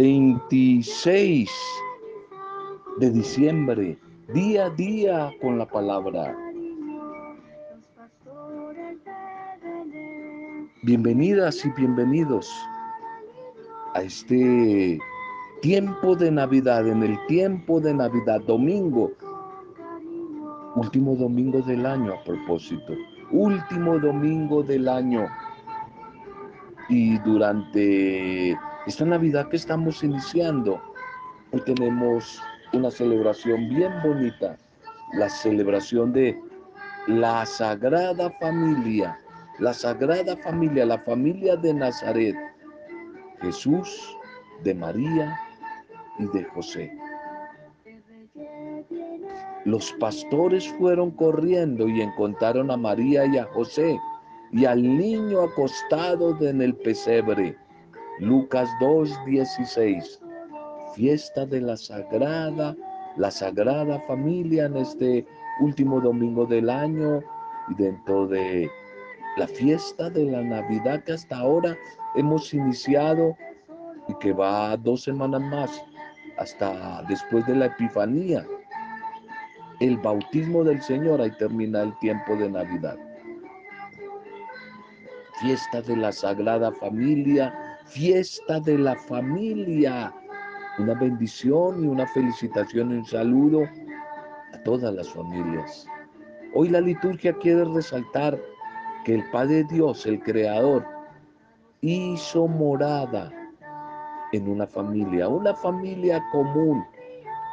26 de diciembre, día a día con la palabra. Bienvenidas y bienvenidos a este tiempo de Navidad, en el tiempo de Navidad, domingo, último domingo del año a propósito, último domingo del año. Y durante esta Navidad que estamos iniciando, hoy tenemos una celebración bien bonita, la celebración de la Sagrada Familia, la Sagrada Familia, la familia de Nazaret, Jesús, de María y de José. Los pastores fueron corriendo y encontraron a María y a José y al niño acostado en el pesebre. Lucas 2:16. Fiesta de la Sagrada, la Sagrada Familia en este último domingo del año y dentro de la fiesta de la Navidad que hasta ahora hemos iniciado y que va dos semanas más hasta después de la Epifanía. El bautismo del Señor, ahí termina el tiempo de Navidad. Fiesta de la Sagrada Familia, fiesta de la familia. Una bendición y una felicitación y un saludo a todas las familias. Hoy la liturgia quiere resaltar que el Padre Dios, el Creador, hizo morada en una familia, una familia común,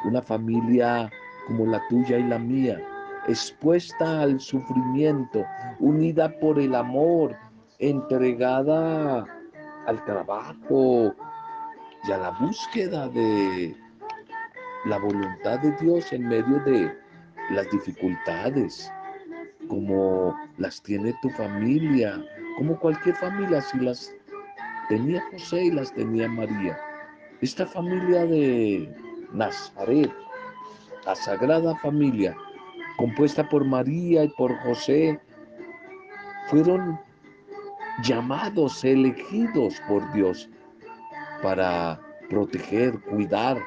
una familia como la tuya y la mía, expuesta al sufrimiento, unida por el amor, entregada al trabajo y a la búsqueda de la voluntad de Dios en medio de las dificultades, como las tiene tu familia, como cualquier familia, si las tenía José y las tenía María. Esta familia de Nazaret, la Sagrada Familia, compuesta por María y por José, fueron llamados, elegidos por Dios para proteger, cuidar,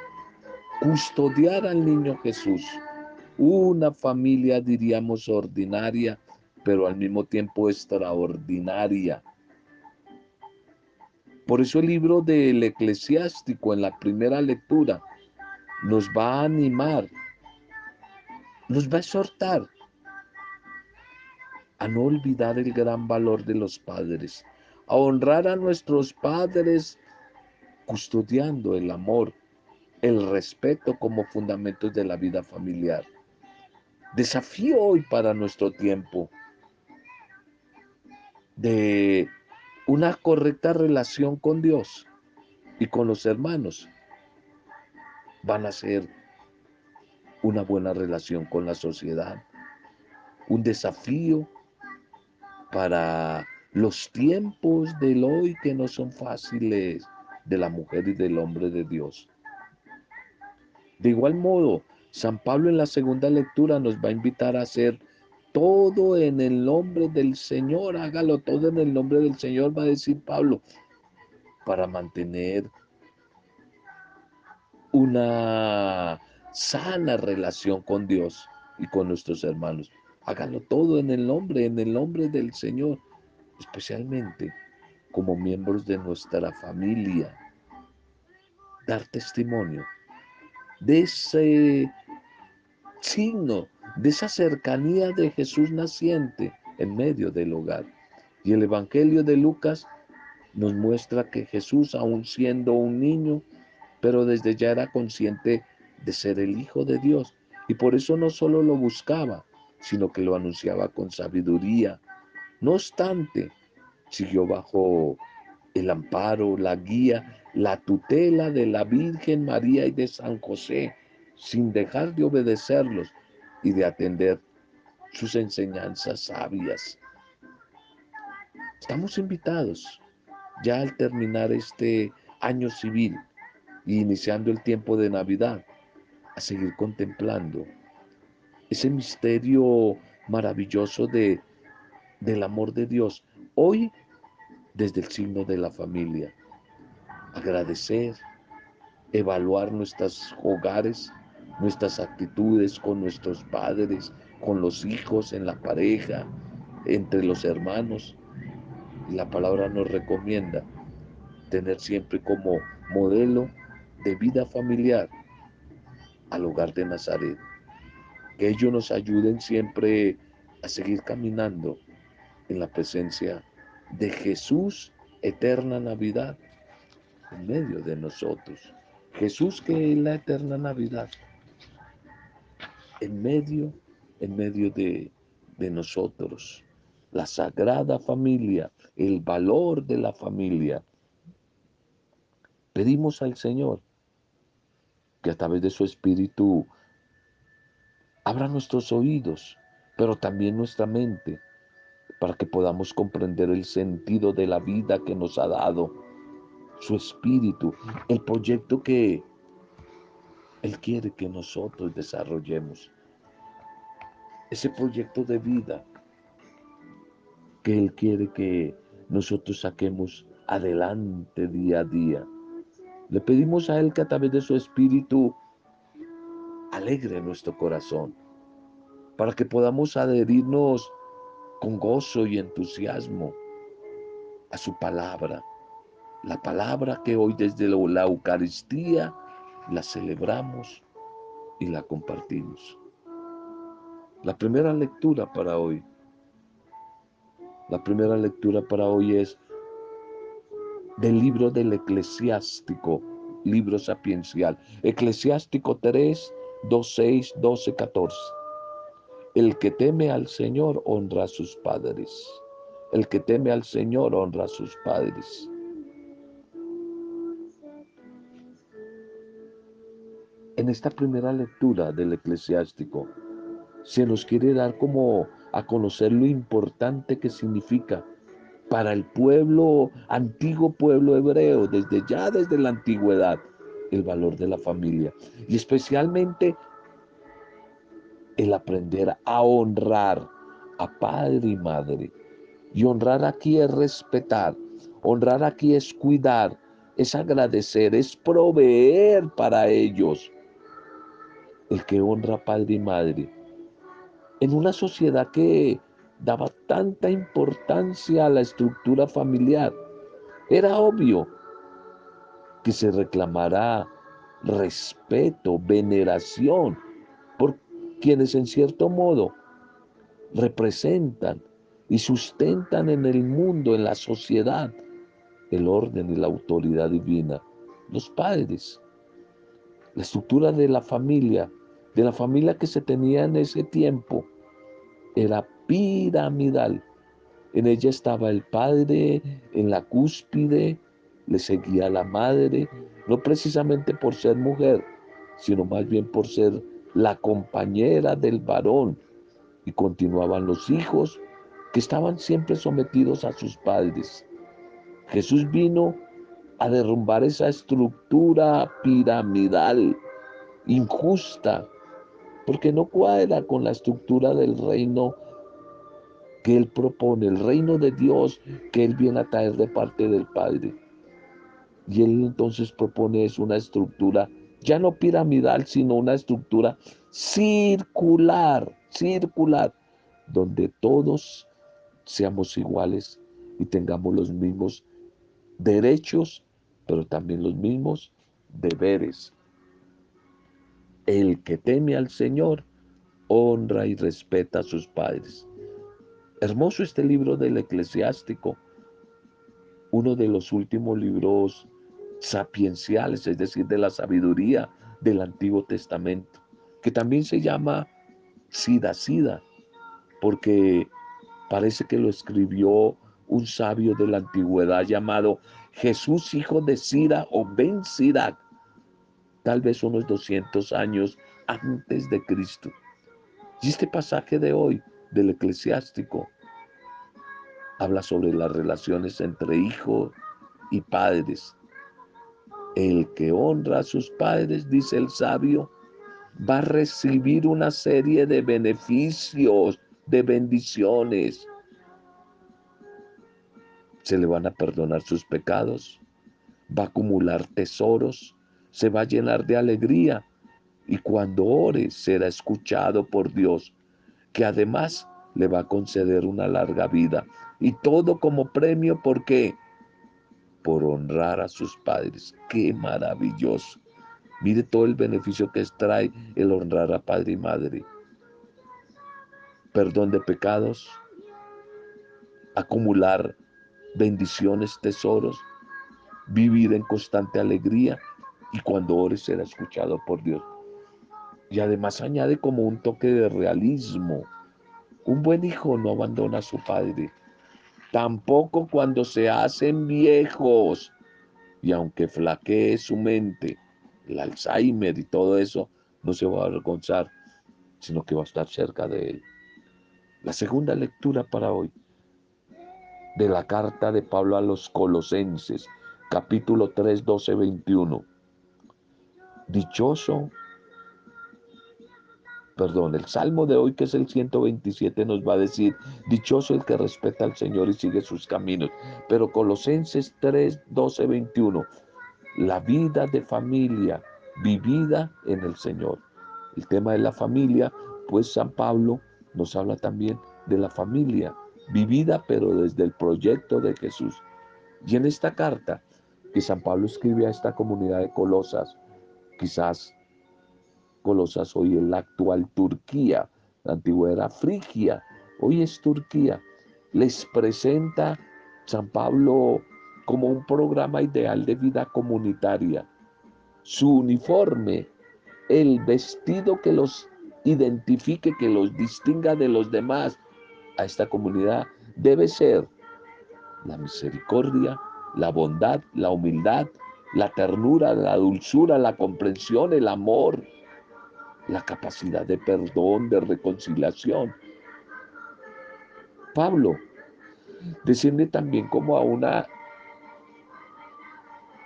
custodiar al niño Jesús. Una familia, diríamos, ordinaria, pero al mismo tiempo extraordinaria. Por eso el libro del eclesiástico en la primera lectura nos va a animar, nos va a exhortar a no olvidar el gran valor de los padres, a honrar a nuestros padres custodiando el amor, el respeto como fundamentos de la vida familiar. Desafío hoy para nuestro tiempo de una correcta relación con Dios y con los hermanos. Van a ser una buena relación con la sociedad, un desafío para los tiempos del hoy que no son fáciles de la mujer y del hombre de Dios. De igual modo, San Pablo en la segunda lectura nos va a invitar a hacer todo en el nombre del Señor, hágalo todo en el nombre del Señor, va a decir Pablo, para mantener una sana relación con Dios y con nuestros hermanos. Hágalo todo en el nombre, en el nombre del Señor, especialmente como miembros de nuestra familia. Dar testimonio de ese signo, de esa cercanía de Jesús naciente en medio del hogar. Y el Evangelio de Lucas nos muestra que Jesús, aun siendo un niño, pero desde ya era consciente de ser el Hijo de Dios. Y por eso no solo lo buscaba, sino que lo anunciaba con sabiduría. No obstante, siguió bajo el amparo, la guía, la tutela de la Virgen María y de San José, sin dejar de obedecerlos y de atender sus enseñanzas sabias. Estamos invitados ya al terminar este año civil y iniciando el tiempo de Navidad a seguir contemplando ese misterio maravilloso de, del amor de Dios. Hoy, desde el signo de la familia, agradecer, evaluar nuestros hogares, nuestras actitudes con nuestros padres, con los hijos, en la pareja, entre los hermanos. Y la palabra nos recomienda tener siempre como modelo de vida familiar al hogar de Nazaret. Que ellos nos ayuden siempre a seguir caminando en la presencia de Jesús, eterna Navidad, en medio de nosotros. Jesús que es la eterna Navidad, en medio, en medio de, de nosotros. La sagrada familia, el valor de la familia. Pedimos al Señor que a través de su Espíritu abra nuestros oídos, pero también nuestra mente, para que podamos comprender el sentido de la vida que nos ha dado, su Espíritu, el proyecto que Él quiere que nosotros desarrollemos. Ese proyecto de vida que Él quiere que nosotros saquemos adelante día a día. Le pedimos a Él que a través de su Espíritu alegre nuestro corazón, para que podamos adherirnos con gozo y entusiasmo a su palabra. La palabra que hoy desde la Eucaristía la celebramos y la compartimos. La primera lectura para hoy. La primera lectura para hoy es del libro del eclesiástico, libro sapiencial. Eclesiástico 3, 2, 6, 12, 14. El que teme al Señor honra a sus padres. El que teme al Señor honra a sus padres. En esta primera lectura del eclesiástico se nos quiere dar como a conocer lo importante que significa para el pueblo, antiguo pueblo hebreo, desde ya desde la antigüedad, el valor de la familia. Y especialmente el aprender a honrar a padre y madre. Y honrar aquí es respetar, honrar aquí es cuidar, es agradecer, es proveer para ellos. El que honra padre y madre. En una sociedad que daba tanta importancia a la estructura familiar. Era obvio que se reclamará respeto, veneración por quienes en cierto modo representan y sustentan en el mundo, en la sociedad, el orden y la autoridad divina, los padres. La estructura de la familia, de la familia que se tenía en ese tiempo, era piramidal. En ella estaba el padre en la cúspide, le seguía la madre, no precisamente por ser mujer, sino más bien por ser la compañera del varón. Y continuaban los hijos que estaban siempre sometidos a sus padres. Jesús vino a derrumbar esa estructura piramidal, injusta, porque no cuadra con la estructura del reino que Él propone, el reino de Dios que Él viene a traer de parte del Padre. Y Él entonces propone es una estructura ya no piramidal, sino una estructura circular, circular, donde todos seamos iguales y tengamos los mismos derechos, pero también los mismos deberes. El que teme al Señor honra y respeta a sus padres. Hermoso este libro del eclesiástico, uno de los últimos libros sapienciales, es decir, de la sabiduría del Antiguo Testamento, que también se llama Sida Sida, porque parece que lo escribió un sabio de la antigüedad llamado Jesús, hijo de Sira o Ben Sirac, tal vez unos 200 años antes de Cristo. Y este pasaje de hoy del eclesiástico habla sobre las relaciones entre hijos y padres. El que honra a sus padres, dice el sabio, va a recibir una serie de beneficios, de bendiciones. Se le van a perdonar sus pecados, va a acumular tesoros, se va a llenar de alegría y cuando ore será escuchado por Dios, que además le va a conceder una larga vida. Y todo como premio, ¿por qué? Por honrar a sus padres. ¡Qué maravilloso! Mire todo el beneficio que extrae el honrar a padre y madre. Perdón de pecados, acumular bendiciones, tesoros, vivir en constante alegría y cuando ores será escuchado por Dios. Y además añade como un toque de realismo. Un buen hijo no abandona a su padre, tampoco cuando se hacen viejos. Y aunque flaquee su mente, el Alzheimer y todo eso, no se va a avergonzar, sino que va a estar cerca de él. La segunda lectura para hoy de la carta de Pablo a los Colosenses, capítulo 3, 12, 21. Dichoso, perdón, el salmo de hoy que es el 127 nos va a decir, dichoso el que respeta al Señor y sigue sus caminos. Pero Colosenses 3, 12, 21 la vida de familia vivida en el Señor. El tema de la familia, pues San Pablo nos habla también de la familia vivida, pero desde el proyecto de Jesús. Y en esta carta que San Pablo escribe a esta comunidad de Colosas, quizás Colosas hoy es la actual Turquía, la antigua era Frigia, hoy es Turquía, les presenta San Pablo como un programa ideal de vida comunitaria. Su uniforme, el vestido que los identifique, que los distinga de los demás a esta comunidad, debe ser la misericordia, la bondad, la humildad, la ternura, la dulzura, la comprensión, el amor, la capacidad de perdón, de reconciliación. Pablo desciende también como a una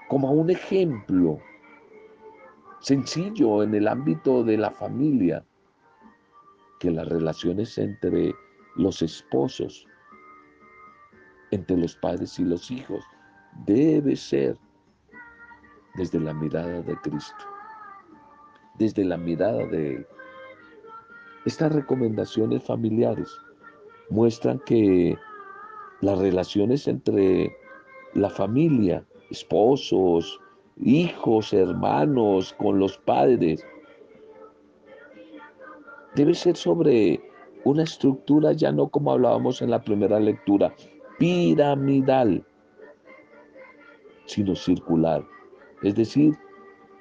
como un ejemplo sencillo en el ámbito de la familia, que las relaciones entre los esposos, entre los padres y los hijos, debe ser desde la mirada de Cristo, desde la mirada de Él. Estas recomendaciones familiares muestran que las relaciones entre la familia esposos, hijos, hermanos, con los padres. Debe ser sobre una estructura ya no como hablábamos en la primera lectura, piramidal, sino circular. Es decir,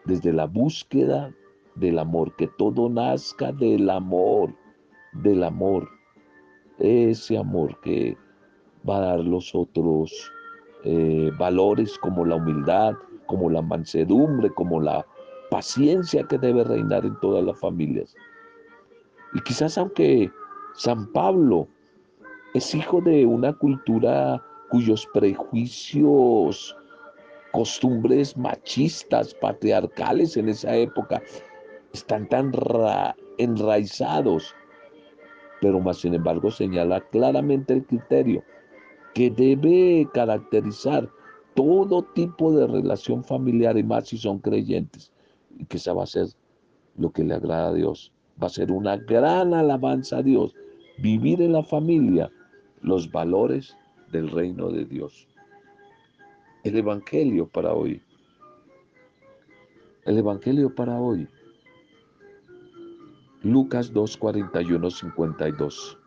desde la búsqueda del amor, que todo nazca del amor, del amor, ese amor que va a dar los otros eh, valores como la humildad, como la mansedumbre, como la paciencia que debe reinar en todas las familias. Y quizás aunque San Pablo es hijo de una cultura cuyos prejuicios, costumbres machistas, patriarcales en esa época están tan enraizados, pero más sin embargo señala claramente el criterio que debe caracterizar todo tipo de relación familiar y más si son creyentes. Y que esa va a ser lo que le agrada a Dios. Va a ser una gran alabanza a Dios. Vivir en la familia los valores del reino de Dios. El Evangelio para hoy. El Evangelio para hoy. Lucas 2, 41, 52.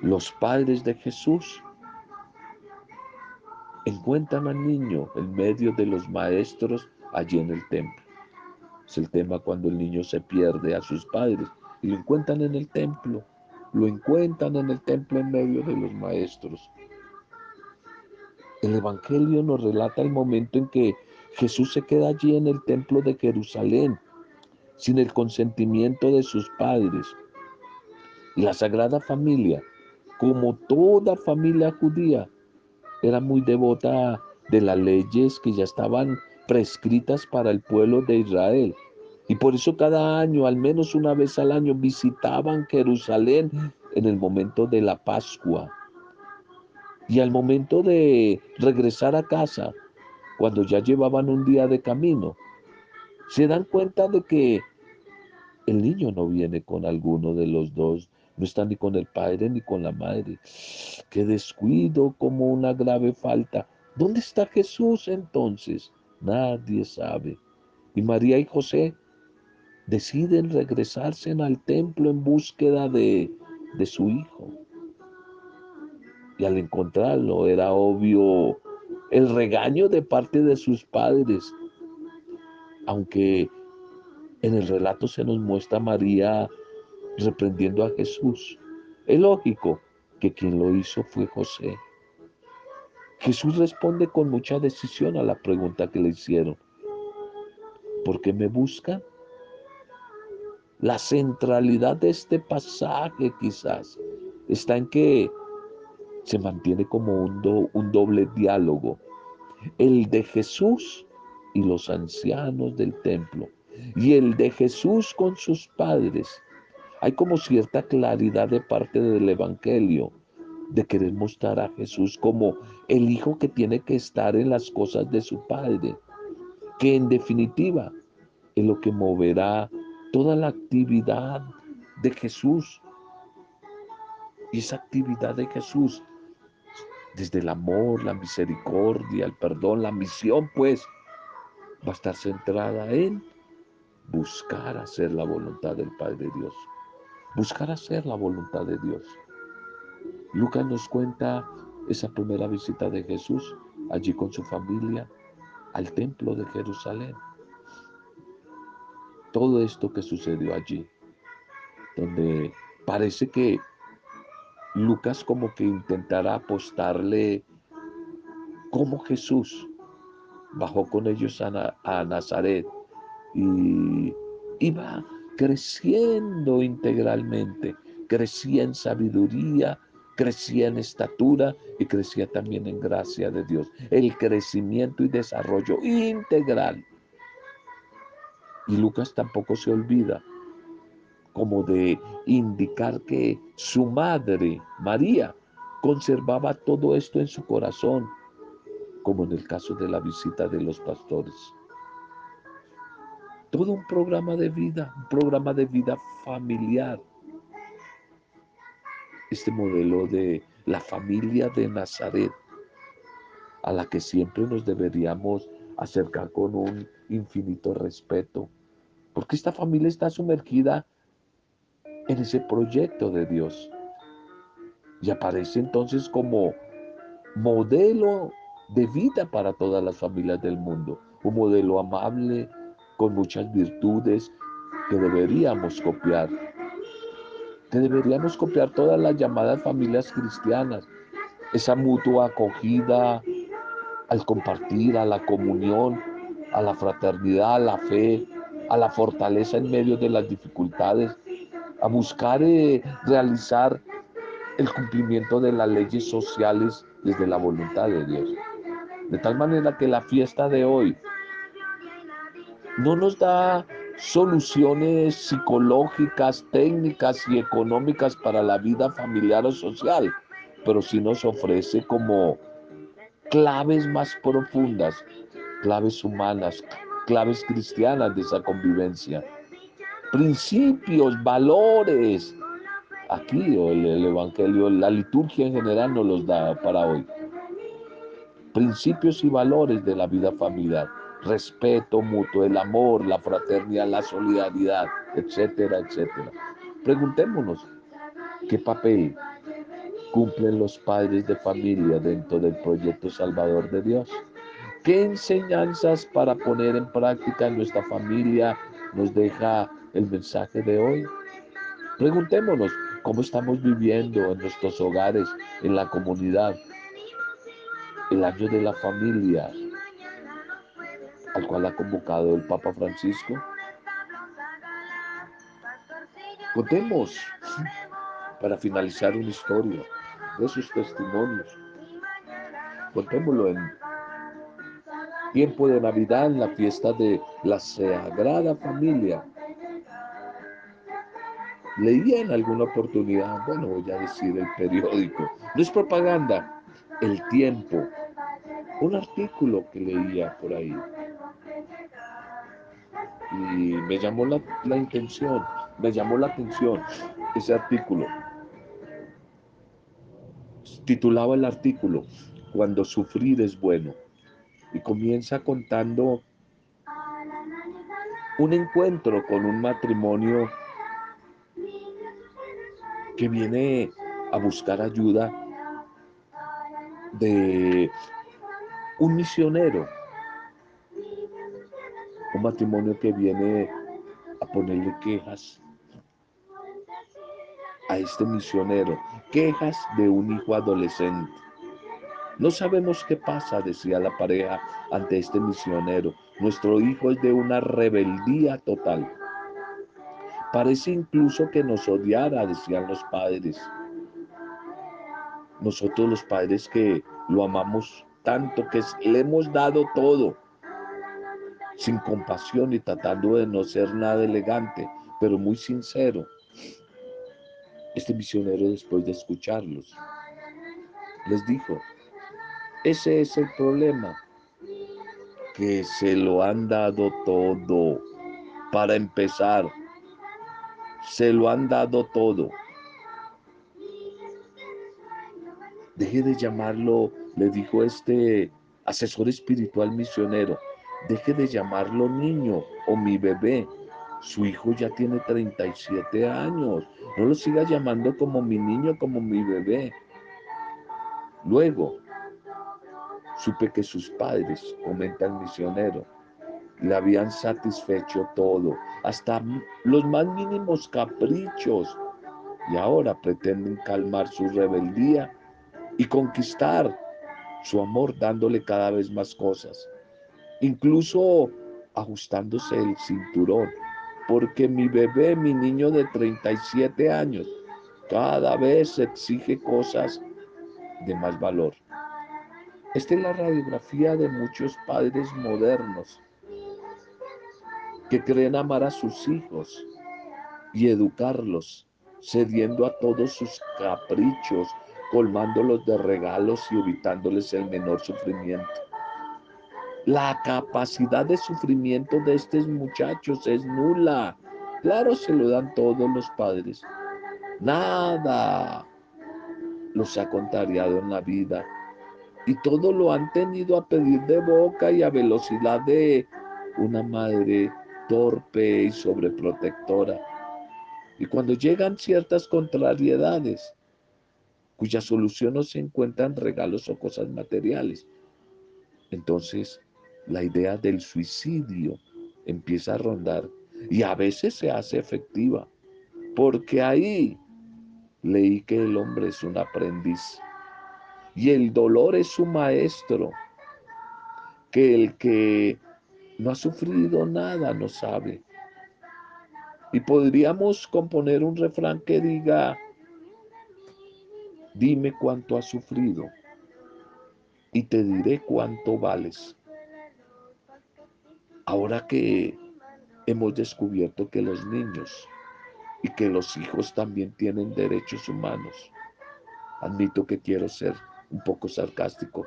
Los padres de Jesús encuentran al niño en medio de los maestros allí en el templo. Es el tema cuando el niño se pierde a sus padres y lo encuentran en el templo. Lo encuentran en el templo en medio de los maestros. El Evangelio nos relata el momento en que Jesús se queda allí en el templo de Jerusalén sin el consentimiento de sus padres. Y la Sagrada Familia como toda familia judía, era muy devota de las leyes que ya estaban prescritas para el pueblo de Israel. Y por eso cada año, al menos una vez al año, visitaban Jerusalén en el momento de la Pascua. Y al momento de regresar a casa, cuando ya llevaban un día de camino, se dan cuenta de que el niño no viene con alguno de los dos, no está ni con el padre ni con la madre. Qué descuido, como una grave falta. ¿Dónde está Jesús entonces? Nadie sabe. Y María y José deciden regresarse al templo en búsqueda de, de su hijo. Y al encontrarlo era obvio el regaño de parte de sus padres, aunque en el relato se nos muestra María reprendiendo a Jesús. Es lógico que quien lo hizo fue José. Jesús responde con mucha decisión a la pregunta que le hicieron. ¿Por qué me buscan? La centralidad de este pasaje quizás está en que se mantiene como un, doble diálogo, el de Jesús y los ancianos del templo, y el de Jesús con sus padres. Hay como cierta claridad de parte del Evangelio de querer mostrar a Jesús como el hijo que tiene que estar en las cosas de su Padre, que en definitiva es lo que moverá toda la actividad de Jesús. Y esa actividad de Jesús desde el amor, la misericordia, el perdón, la misión, pues, va a estar centrada en buscar hacer la voluntad del Padre Dios. Buscar hacer la voluntad de Dios. Lucas nos cuenta esa primera visita de Jesús allí con su familia al templo de Jerusalén. Todo esto que sucedió allí, donde parece que Lucas como que intentará apostarle cómo Jesús bajó con ellos a, Nazaret y iba creciendo integralmente, crecía en sabiduría, crecía en estatura y crecía también en gracia de Dios. El crecimiento y desarrollo integral. Y Lucas tampoco se olvida como de indicar que su madre, María, conservaba todo esto en su corazón, como en el caso de la visita de los pastores. Todo un programa de vida, un programa de vida familiar. Este modelo de la familia de Nazaret, a la que siempre nos deberíamos acercar con un infinito respeto, porque esta familia está sumergida en ese proyecto de Dios. Y aparece entonces como modelo de vida para todas las familias del mundo. Un modelo amable, con muchas virtudes que deberíamos copiar. Que deberíamos copiar todas las llamadas familias cristianas. Esa mutua acogida al compartir, a la comunión, a la fraternidad, a la fe, a la fortaleza en medio de las dificultades, a buscar eh, realizar el cumplimiento de las leyes sociales desde la voluntad de Dios. De tal manera que la fiesta de hoy no nos da soluciones psicológicas, técnicas y económicas para la vida familiar o social, pero sí nos ofrece como claves más profundas, claves humanas, claves cristianas de esa convivencia principios, valores. Aquí el, el Evangelio, la liturgia en general nos los da para hoy. Principios y valores de la vida familiar. Respeto mutuo, el amor, la fraternidad, la solidaridad, etcétera, etcétera. Preguntémonos, ¿qué papel cumplen los padres de familia dentro del proyecto salvador de Dios? ¿Qué enseñanzas para poner en práctica en nuestra familia nos deja el mensaje de hoy. Preguntémonos cómo estamos viviendo en nuestros hogares, en la comunidad, el año de la familia al cual ha convocado el Papa Francisco. Contemos para finalizar una historia de sus testimonios. Contémoslo en tiempo de Navidad, en la fiesta de la Sagrada Familia, Leía en alguna oportunidad, bueno, voy a decir el periódico, no es propaganda, el tiempo, un artículo que leía por ahí. Y me llamó la, la intención, me llamó la atención ese artículo. Titulaba el artículo Cuando sufrir es bueno y comienza contando un encuentro con un matrimonio que viene a buscar ayuda de un misionero, un matrimonio que viene a ponerle quejas a este misionero, quejas de un hijo adolescente. No sabemos qué pasa, decía la pareja ante este misionero. Nuestro hijo es de una rebeldía total. Parece incluso que nos odiara, decían los padres. Nosotros los padres que lo amamos tanto, que le hemos dado todo, sin compasión y tratando de no ser nada elegante, pero muy sincero. Este misionero después de escucharlos les dijo, ese es el problema, que se lo han dado todo. Para empezar, se lo han dado todo. Deje de llamarlo, le dijo este asesor espiritual misionero, deje de llamarlo niño o mi bebé. Su hijo ya tiene 37 años. No lo siga llamando como mi niño, como mi bebé. Luego, supe que sus padres, comenta el misionero, le habían satisfecho todo, hasta los más mínimos caprichos, y ahora pretenden calmar su rebeldía y conquistar su amor dándole cada vez más cosas, incluso ajustándose el cinturón, porque mi bebé, mi niño de 37 años, cada vez exige cosas de más valor. Esta es la radiografía de muchos padres modernos que creen amar a sus hijos y educarlos, cediendo a todos sus caprichos, colmándolos de regalos y evitándoles el menor sufrimiento. La capacidad de sufrimiento de estos muchachos es nula. Claro, se lo dan todos los padres. Nada los ha contrariado en la vida y todo lo han tenido a pedir de boca y a velocidad de una madre torpe y sobreprotectora. Y cuando llegan ciertas contrariedades, cuya solución no se encuentra en regalos o cosas materiales, entonces la idea del suicidio empieza a rondar y a veces se hace efectiva, porque ahí leí que el hombre es un aprendiz y el dolor es su maestro, que el que no ha sufrido nada no sabe. Y podríamos componer un refrán que diga, dime cuánto has sufrido y te diré cuánto vales. Ahora que hemos descubierto que los niños y que los hijos también tienen derechos humanos, admito que quiero ser un poco sarcástico,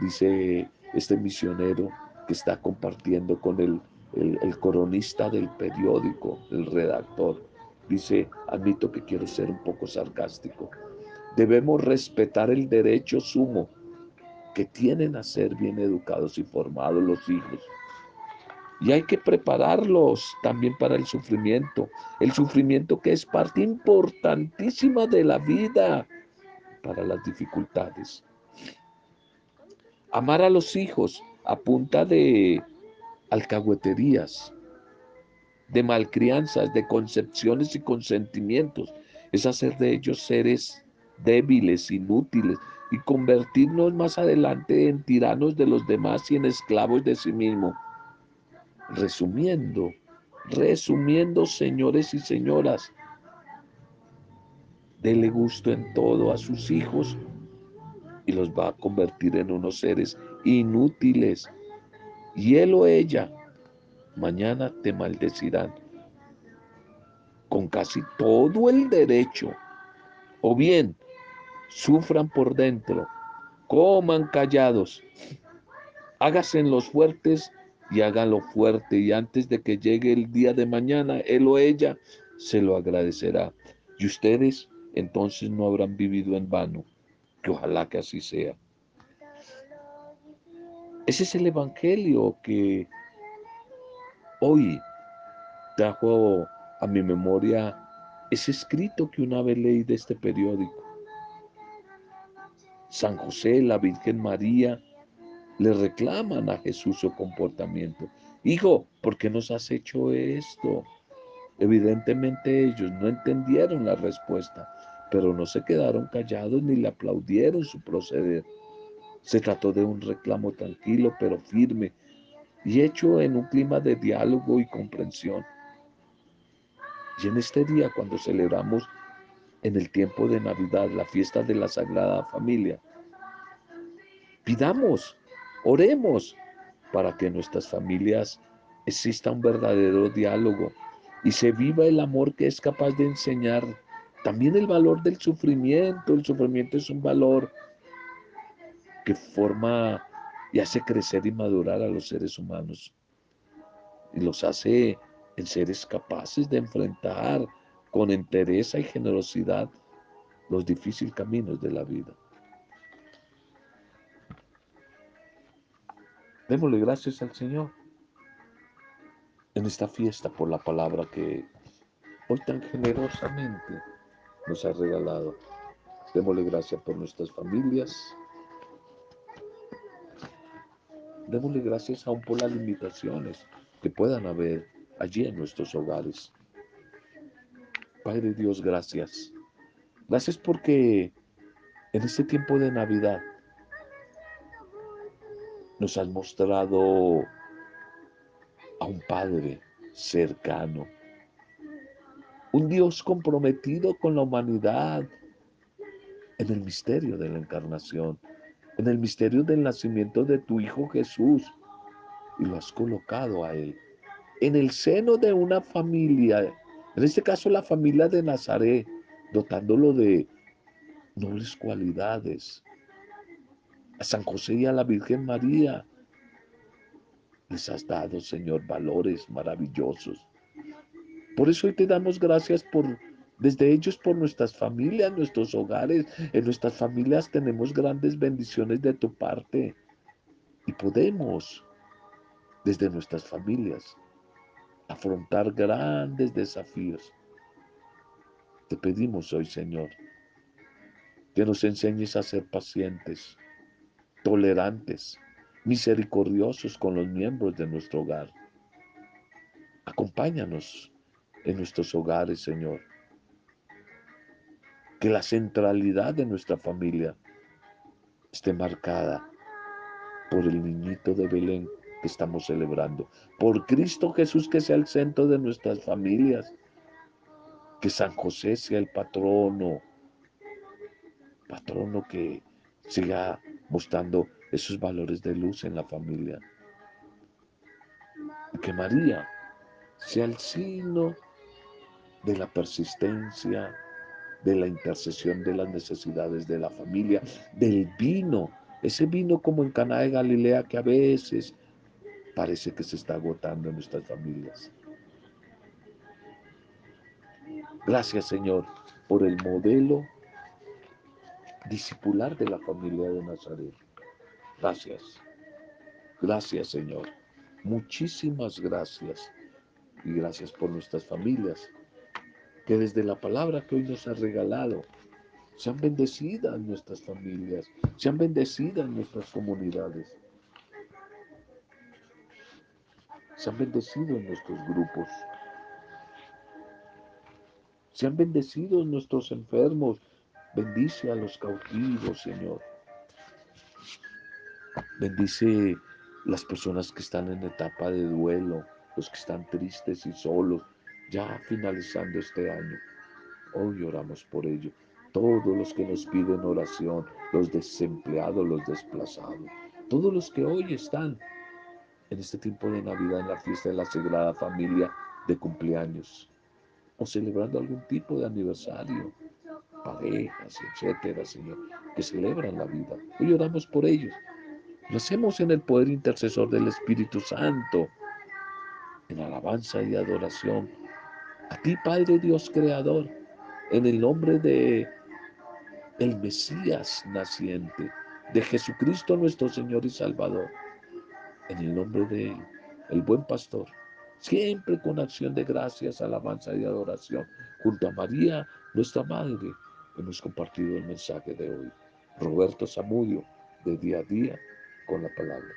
dice este misionero que está compartiendo con el, el, coronista del periódico, el redactor. Dice, admito que quiero ser un poco sarcástico. Debemos respetar el derecho sumo que tienen a ser bien educados y formados los hijos. Y hay que prepararlos también para el sufrimiento. El sufrimiento que es parte importantísima de la vida para las dificultades. Amar a los hijos a punta de alcahueterías, de malcrianzas, de concepciones y consentimientos, es hacer de ellos seres débiles, inútiles, y convertirnos más adelante en tiranos de los demás y en esclavos de sí mismo. Resumiendo, resumiendo, señores y señoras, dele gusto en todo a sus hijos y los va a convertir en unos seres inútiles. Y él o ella mañana te maldecirán con casi todo el derecho. O bien, sufran por dentro, coman callados Hágase en los fuertes y hágalo fuerte. Y antes de que llegue el día de mañana, él o ella se lo agradecerá. Y ustedes entonces no habrán vivido en vano. Que ojalá que así sea. Ese es el Evangelio que hoy trajo a mi memoria ese escrito que una vez leí de este periódico. San José, la Virgen María, le reclaman a Jesús su comportamiento. Hijo, ¿por qué nos has hecho esto? Evidentemente ellos no entendieron la respuesta, pero no se quedaron callados ni le aplaudieron su proceder. Se trató de un reclamo tranquilo pero firme y hecho en un clima de diálogo y comprensión. Y en este día, cuando celebramos en el tiempo de Navidad la fiesta de la Sagrada Familia, pidamos Oremos para que en nuestras familias exista un verdadero diálogo y se viva el amor que es capaz de enseñar también el valor del sufrimiento. El sufrimiento es un valor que forma y hace crecer y madurar a los seres humanos y los hace en seres capaces de enfrentar con entereza y generosidad los difíciles caminos de la vida. Démosle gracias al Señor en esta fiesta por la palabra que hoy tan generosamente nos ha regalado. Démosle gracias por nuestras familias. Démosle gracias aún por las limitaciones que puedan haber allí en nuestros hogares. Padre Dios, gracias. Gracias porque en este tiempo de Navidad nos has mostrado a un Padre cercano, un Dios comprometido con la humanidad en el misterio de la encarnación, en el misterio del nacimiento de tu Hijo Jesús, y lo has colocado a Él en el seno de una familia, en este caso la familia de Nazaret, dotándolo de nobles cualidades, a San José y a la Virgen María. Les has dado, Señor, valores maravillosos. Por eso hoy te damos gracias por desde ellos por nuestras familias, nuestros hogares. En nuestras familias tenemos grandes bendiciones de tu parte y podemos desde nuestras familias afrontar grandes desafíos. Te pedimos hoy, Señor, que nos enseñes a ser pacientes, tolerantes, misericordiosos con los miembros de nuestro hogar. Acompáñanos en nuestros hogares, Señor. Que la centralidad de nuestra familia esté marcada por el niñito de Belén que estamos celebrando. Por Cristo Jesús que sea el centro de nuestras familias. Que San José sea el patrono. Patrono que siga mostrando esos valores de luz en la familia. que María sea el signo de la persistencia, de la intercesión de las necesidades de la familia, del vino, ese vino como en Caná de Galilea que a veces parece que se está agotando en nuestras familias. Gracias, Señor, por el modelo discipular de la familia de Nazaret. Gracias. Gracias, Señor. Muchísimas gracias. Y gracias por nuestras familias, que desde la palabra que hoy nos ha regalado, sean bendecidas nuestras familias, sean bendecidas nuestras comunidades, sean bendecidos nuestros grupos, sean bendecidos nuestros enfermos, Bendice a los cautivos, Señor. Bendice las personas que están en etapa de duelo, los que están tristes y solos, ya finalizando este año. Hoy oramos por ello. Todos los que nos piden oración, los desempleados, los desplazados, todos los que hoy están en este tiempo de Navidad, en la fiesta de la Sagrada Familia de cumpleaños, o celebrando algún tipo de aniversario, parejas, etcétera, Señor, que celebran la vida. Hoy oramos por ellos Lo hacemos en el poder intercesor del Espíritu Santo, en alabanza y adoración. A ti, Padre Dios Creador, en el nombre de el Mesías naciente, de Jesucristo nuestro Señor y Salvador, en el nombre de el buen pastor, siempre con acción de gracias, alabanza y adoración, junto a María, nuestra Madre, hemos compartido el mensaje de hoy. Roberto Zamudio, de día a día, con la palabra.